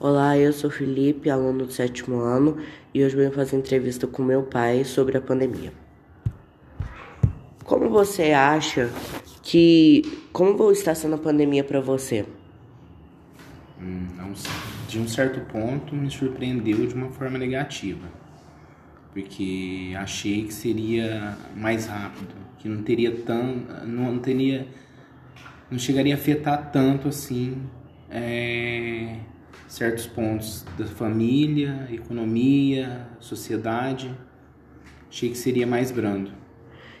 Olá, eu sou Felipe, aluno do sétimo ano, e hoje venho fazer entrevista com meu pai sobre a pandemia. Como você acha que. Como está sendo a pandemia para você? Hum, de um certo ponto, me surpreendeu de uma forma negativa, porque achei que seria mais rápido, que não teria tão. não teria. não chegaria a afetar tanto assim. É, certos pontos da família, economia, sociedade. Achei que seria mais brando.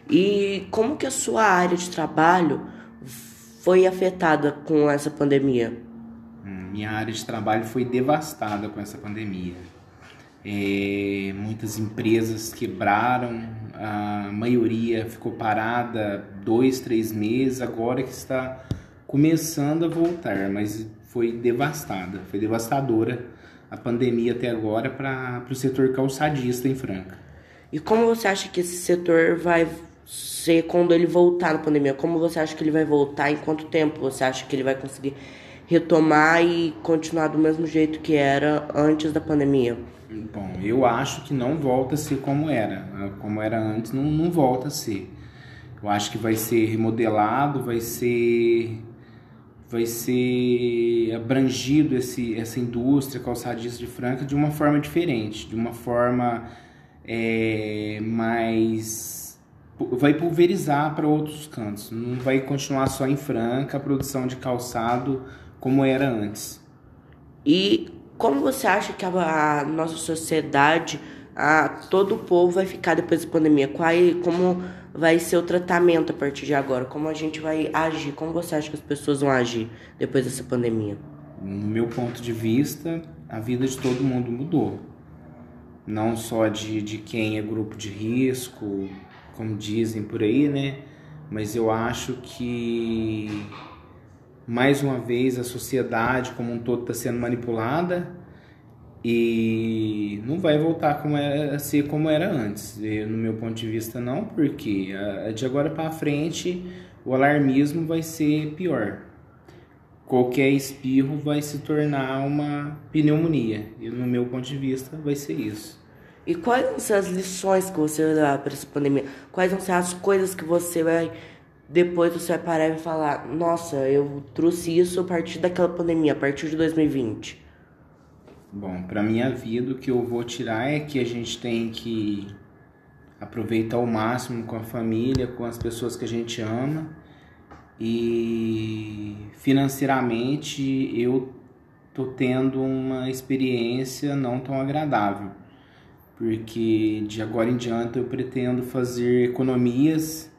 E como que a sua área de trabalho foi afetada com essa pandemia? Hum, minha área de trabalho foi devastada com essa pandemia. É, muitas empresas quebraram, a maioria ficou parada dois, três meses, agora que está começando a voltar, mas foi devastada, foi devastadora a pandemia até agora para o setor calçadista em Franca. E como você acha que esse setor vai ser quando ele voltar na pandemia? Como você acha que ele vai voltar? Em quanto tempo você acha que ele vai conseguir retomar e continuar do mesmo jeito que era antes da pandemia? Bom, eu acho que não volta a ser como era. Como era antes, não, não volta a ser. Eu acho que vai ser remodelado, vai ser vai ser abrangido esse, essa indústria calçadista de Franca de uma forma diferente, de uma forma é, mais. vai pulverizar para outros cantos, não vai continuar só em Franca a produção de calçado como era antes. E como você acha que a, a nossa sociedade, a, todo o povo vai ficar depois da pandemia? Qual, como vai ser o tratamento a partir de agora? Como a gente vai agir? Como você acha que as pessoas vão agir depois dessa pandemia? No meu ponto de vista, a vida de todo mundo mudou. Não só de, de quem é grupo de risco, como dizem por aí, né? Mas eu acho que, mais uma vez, a sociedade como um todo está sendo manipulada e não vai voltar como era, a ser como era antes. no meu ponto de vista, não, porque de agora para frente o alarmismo vai ser pior. Qualquer espirro vai se tornar uma pneumonia. E no meu ponto de vista, vai ser isso. E quais vão ser as lições que você vai dar para essa pandemia? Quais vão ser as coisas que você vai depois você vai parar e falar: "Nossa, eu trouxe isso a partir daquela pandemia, a partir de 2020"? Bom, para minha vida o que eu vou tirar é que a gente tem que aproveitar ao máximo com a família, com as pessoas que a gente ama. E financeiramente eu tô tendo uma experiência não tão agradável, porque de agora em diante eu pretendo fazer economias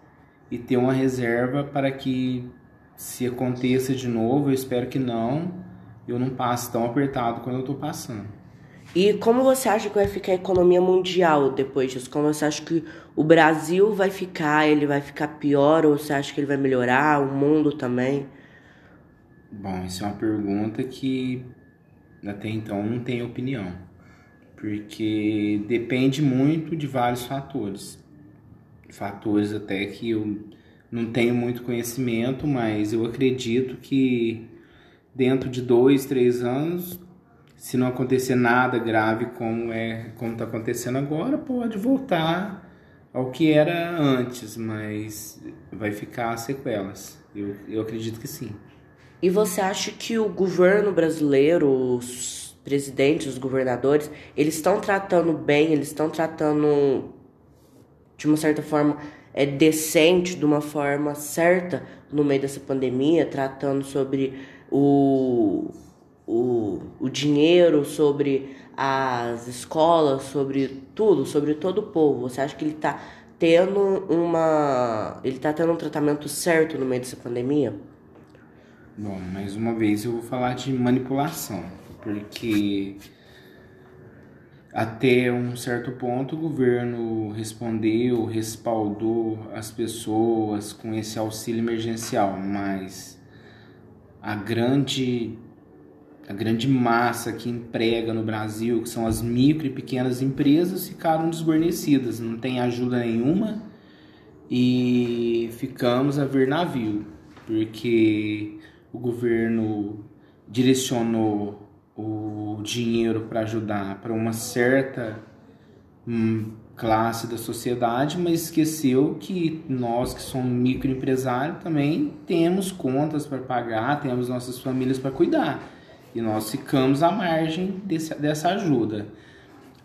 e ter uma reserva para que se aconteça de novo, eu espero que não, eu não passo tão apertado quando eu estou passando. E como você acha que vai ficar a economia mundial depois disso? Como você acha que o Brasil vai ficar? Ele vai ficar pior ou você acha que ele vai melhorar? O mundo também? Bom, isso é uma pergunta que até então não tenho opinião, porque depende muito de vários fatores. Fatores até que eu não tenho muito conhecimento, mas eu acredito que dentro de dois, três anos, se não acontecer nada grave como é como está acontecendo agora, pode voltar ao que era antes, mas vai ficar sequelas. Eu, eu acredito que sim. E você acha que o governo brasileiro, os presidentes, os governadores, eles estão tratando bem, eles estão tratando de uma certa forma é decente, de uma forma certa no meio dessa pandemia, tratando sobre o, o, o dinheiro, sobre as escolas, sobre tudo, sobre todo o povo? Você acha que ele está tendo uma. ele está tendo um tratamento certo no meio dessa pandemia? Bom, mais uma vez eu vou falar de manipulação, porque até um certo ponto o governo respondeu, respaldou as pessoas com esse auxílio emergencial, mas a grande a grande massa que emprega no Brasil, que são as micro e pequenas empresas, ficaram desguarnecidas, não tem ajuda nenhuma e ficamos a ver navio, porque o governo direcionou o dinheiro para ajudar para uma certa hum, classe da sociedade, mas esqueceu que nós que somos microempresários também temos contas para pagar, temos nossas famílias para cuidar. E nós ficamos à margem desse, dessa ajuda.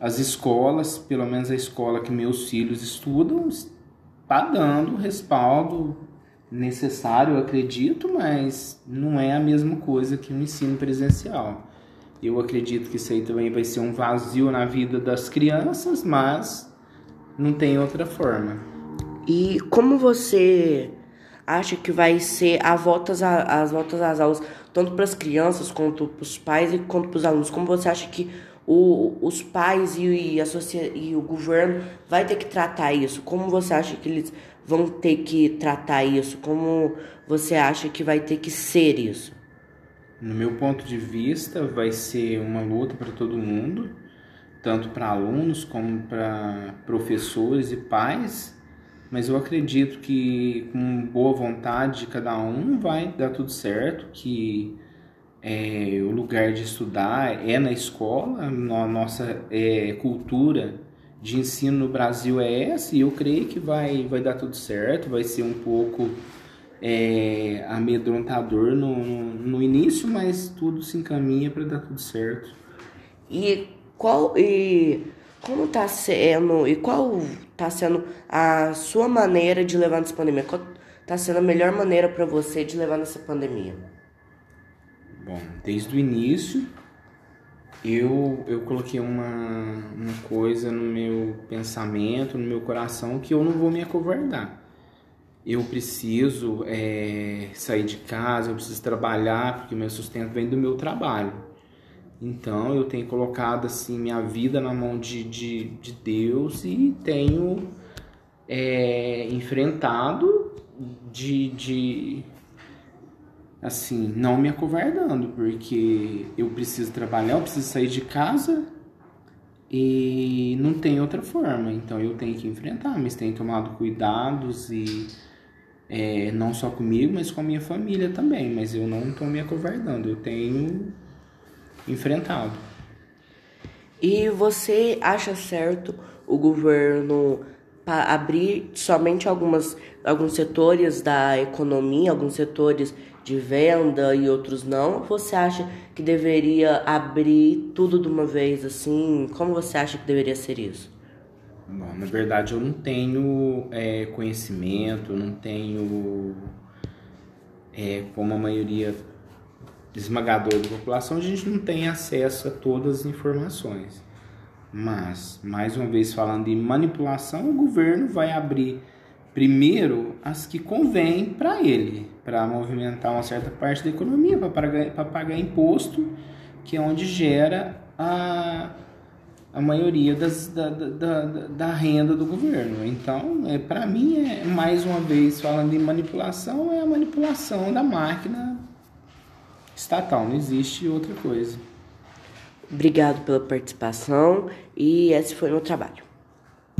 As escolas, pelo menos a escola que meus filhos estudam, está dando respaldo necessário, eu acredito, mas não é a mesma coisa que o ensino presencial. Eu acredito que isso aí também vai ser um vazio na vida das crianças, mas não tem outra forma. E como você acha que vai ser a voltas a, as voltas às aulas, tanto para as crianças quanto para os pais e quanto para os alunos? Como você acha que o, os pais e, e, a e o governo vai ter que tratar isso? Como você acha que eles vão ter que tratar isso? Como você acha que vai ter que ser isso? No meu ponto de vista, vai ser uma luta para todo mundo, tanto para alunos como para professores e pais, mas eu acredito que com boa vontade de cada um vai dar tudo certo, que é, o lugar de estudar é na escola, a nossa é, cultura de ensino no Brasil é essa, e eu creio que vai, vai dar tudo certo, vai ser um pouco é, amedrontador no, no, no início, mas tudo se encaminha para dar tudo certo. E qual e como tá sendo e qual tá sendo a sua maneira de levar nessa pandemia? Qual tá sendo a melhor maneira para você de levar nessa pandemia? Bom, desde o início eu, eu coloquei uma, uma coisa no meu pensamento, no meu coração, que eu não vou me acovardar. Eu preciso é, sair de casa, eu preciso trabalhar, porque meu sustento vem do meu trabalho. Então eu tenho colocado assim minha vida na mão de, de, de Deus e tenho é, enfrentado de, de assim, não me acovardando, porque eu preciso trabalhar, eu preciso sair de casa e não tem outra forma. Então eu tenho que enfrentar, mas tenho tomado cuidados e é, não só comigo, mas com a minha família também. Mas eu não estou me acovardando, eu tenho enfrentado. E você acha certo o governo abrir somente algumas, alguns setores da economia, alguns setores de venda e outros não? Você acha que deveria abrir tudo de uma vez assim? Como você acha que deveria ser isso? Bom, na verdade eu não tenho é, conhecimento, não tenho é, como a maioria esmagadora da população, a gente não tem acesso a todas as informações. Mas, mais uma vez falando de manipulação, o governo vai abrir primeiro as que convém para ele, para movimentar uma certa parte da economia, para pagar, pagar imposto, que é onde gera a, a maioria das, da, da, da renda do governo. Então, é, para mim, é mais uma vez falando de manipulação, é a manipulação da máquina estatal, não existe outra coisa. Obrigado pela participação e esse foi o meu trabalho.